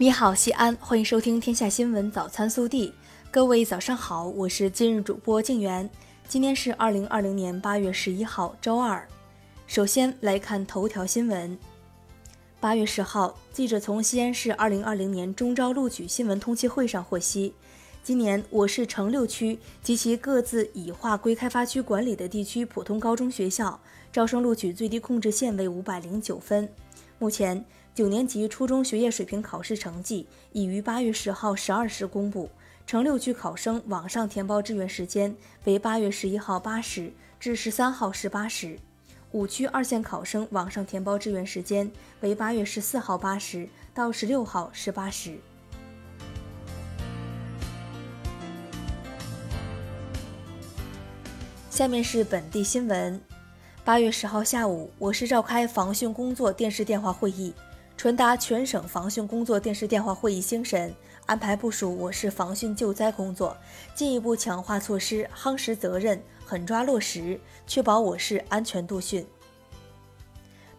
你好，西安，欢迎收听《天下新闻早餐速递》。各位早上好，我是今日主播静媛。今天是二零二零年八月十一号，周二。首先来看头条新闻。八月十号，记者从西安市二零二零年中招录取新闻通气会上获悉，今年我市城六区及其各自已划归开发区管理的地区普通高中学校招生录取最低控制线为五百零九分。目前。九年级初中学业水平考试成绩已于八月十号十二时公布。城六区考生网上填报志愿时间为八月十一号八时至十三号十八时，五区二线考生网上填报志愿时间为八月十四号八时到十六号十八时。下面是本地新闻。八月十号下午，我市召开防汛工作电视电话会议。传达全省防汛工作电视电话会议精神，安排部署我市防汛救灾工作，进一步强化措施，夯实责任，狠抓落实，确保我市安全度汛。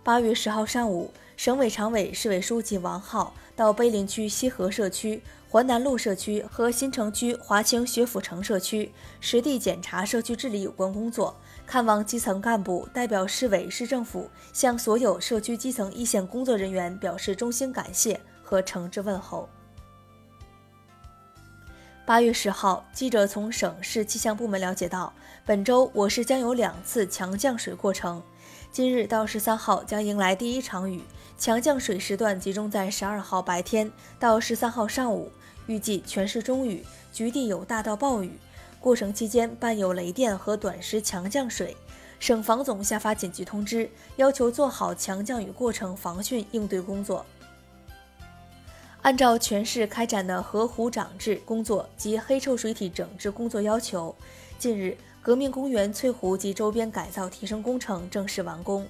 八月十号上午，省委常委、市委书记王浩到碑林区西河社区、环南路社区和新城区华清学府城社区实地检查社区治理有关工作。看望基层干部，代表市委市政府向所有社区基层一线工作人员表示衷心感谢和诚挚问候。八月十号，记者从省市气象部门了解到，本周我市将有两次强降水过程。今日到十三号将迎来第一场雨，强降水时段集中在十二号白天到十三号上午，预计全市中雨，局地有大到暴雨。过程期间伴有雷电和短时强降水，省防总下发紧急通知，要求做好强降雨过程防汛应对工作。按照全市开展的河湖长治工作及黑臭水体整治工作要求，近日革命公园翠湖及周边改造提升工程正式完工。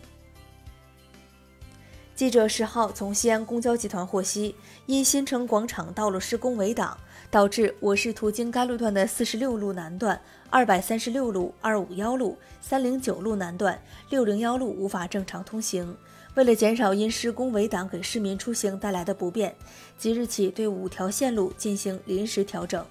记者十号从西安公交集团获悉，因新城广场道路施工围挡。导致我市途经该路段的四十六路南段、二百三十六路、二五幺路、三零九路南段、六零幺路无法正常通行。为了减少因施工围挡给市民出行带来的不便，即日起对五条线路进行临时调整。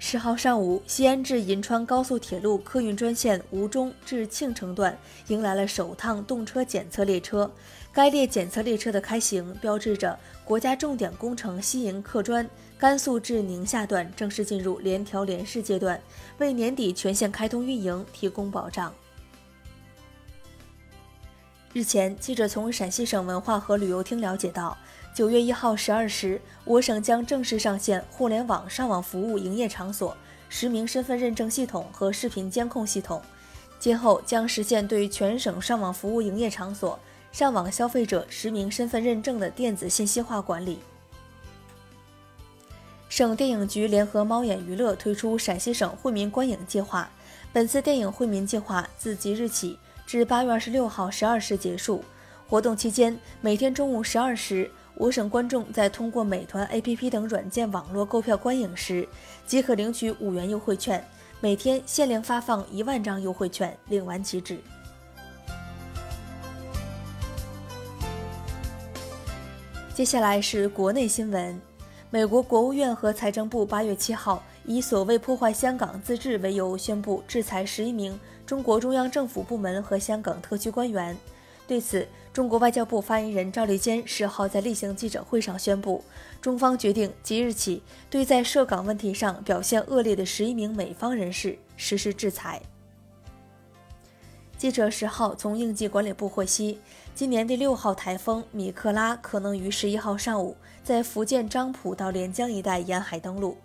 十号上午，西安至银川高速铁路客运专线吴中至庆城段迎来了首趟动车检测列车。该列检测列车的开行，标志着国家重点工程西营客专甘肃至宁夏段正式进入联调联试阶段，为年底全线开通运营提供保障。日前，记者从陕西省文化和旅游厅了解到，九月一号十二时，我省将正式上线互联网上网服务营业场所实名身份认证系统和视频监控系统，今后将实现对全省上网服务营业场所。上网消费者实名身份认证的电子信息化管理。省电影局联合猫眼娱乐推出陕西省惠民观影计划。本次电影惠民计划自即日起至八月二十六号十二时结束。活动期间，每天中午十二时，我省观众在通过美团 APP 等软件网络购票观影时，即可领取五元优惠券，每天限量发放一万张优惠券，领完即止。接下来是国内新闻。美国国务院和财政部八月七号以所谓破坏香港自治为由，宣布制裁十一名中国中央政府部门和香港特区官员。对此，中国外交部发言人赵立坚十号在例行记者会上宣布，中方决定即日起对在涉港问题上表现恶劣的十一名美方人士实施制裁。记者十号从应急管理部获悉，今年第六号台风米克拉可能于十一号上午在福建漳浦到连江一带沿海登陆。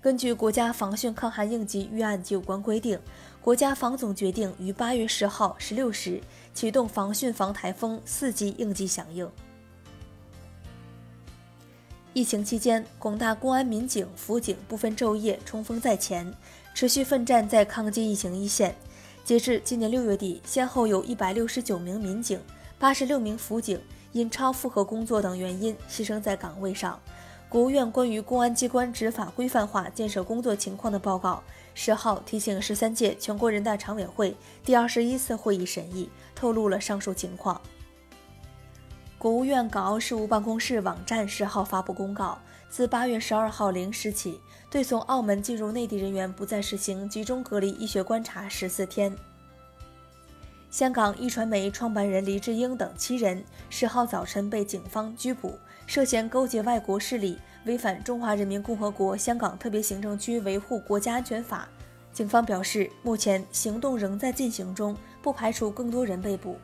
根据国家防汛抗旱应急预案及有关规定，国家防总决定于八月十号十六时启动防汛防台风四级应急响应。疫情期间，广大公安民警、辅警不分昼夜冲锋在前，持续奋战在抗击疫情一线。截至今年六月底，先后有一百六十九名民警、八十六名辅警因超负荷工作等原因牺牲在岗位上。国务院关于公安机关执法规范化建设工作情况的报告十号提醒十三届全国人大常委会第二十一次会议审议，透露了上述情况。国务院港澳事务办公室网站十号发布公告，自八月十二号零时起，对从澳门进入内地人员不再实行集中隔离医学观察十四天。香港一传媒创办人黎智英等七人十号早晨被警方拘捕，涉嫌勾结外国势力，违反《中华人民共和国香港特别行政区维护国家安全法》。警方表示，目前行动仍在进行中，不排除更多人被捕。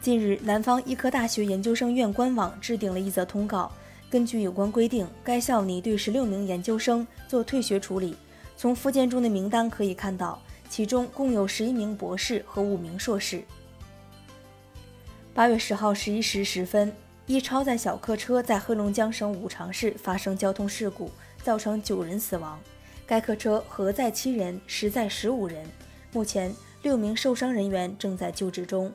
近日，南方医科大学研究生院官网制定了一则通告。根据有关规定，该校拟对十六名研究生做退学处理。从附件中的名单可以看到，其中共有十一名博士和五名硕士。八月十号十一时十分，一超载小客车在黑龙江省五常市发生交通事故，造成九人死亡。该客车核载七人，实载十五人。目前，六名受伤人员正在救治中。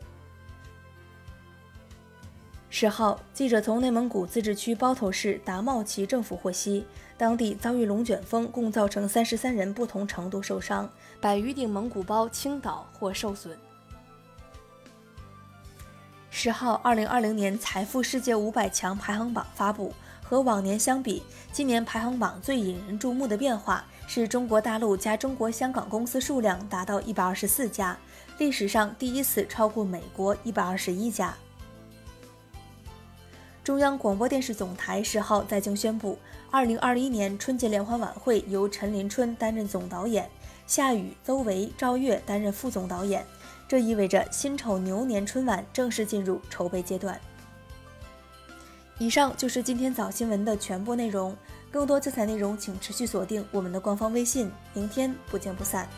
十号，记者从内蒙古自治区包头市达茂旗政府获悉，当地遭遇龙卷风，共造成三十三人不同程度受伤，百余顶蒙古包倾倒或受损。十号，二零二零年财富世界五百强排行榜发布，和往年相比，今年排行榜最引人注目的变化是中国大陆加中国香港公司数量达到一百二十四家，历史上第一次超过美国一百二十一家。中央广播电视总台十号在京宣布，二零二一年春节联欢晚会由陈林春担任总导演，夏雨、邹维、赵越担任副总导演。这意味着辛丑牛年春晚正式进入筹备阶段。以上就是今天早新闻的全部内容，更多精彩内容请持续锁定我们的官方微信。明天不见不散。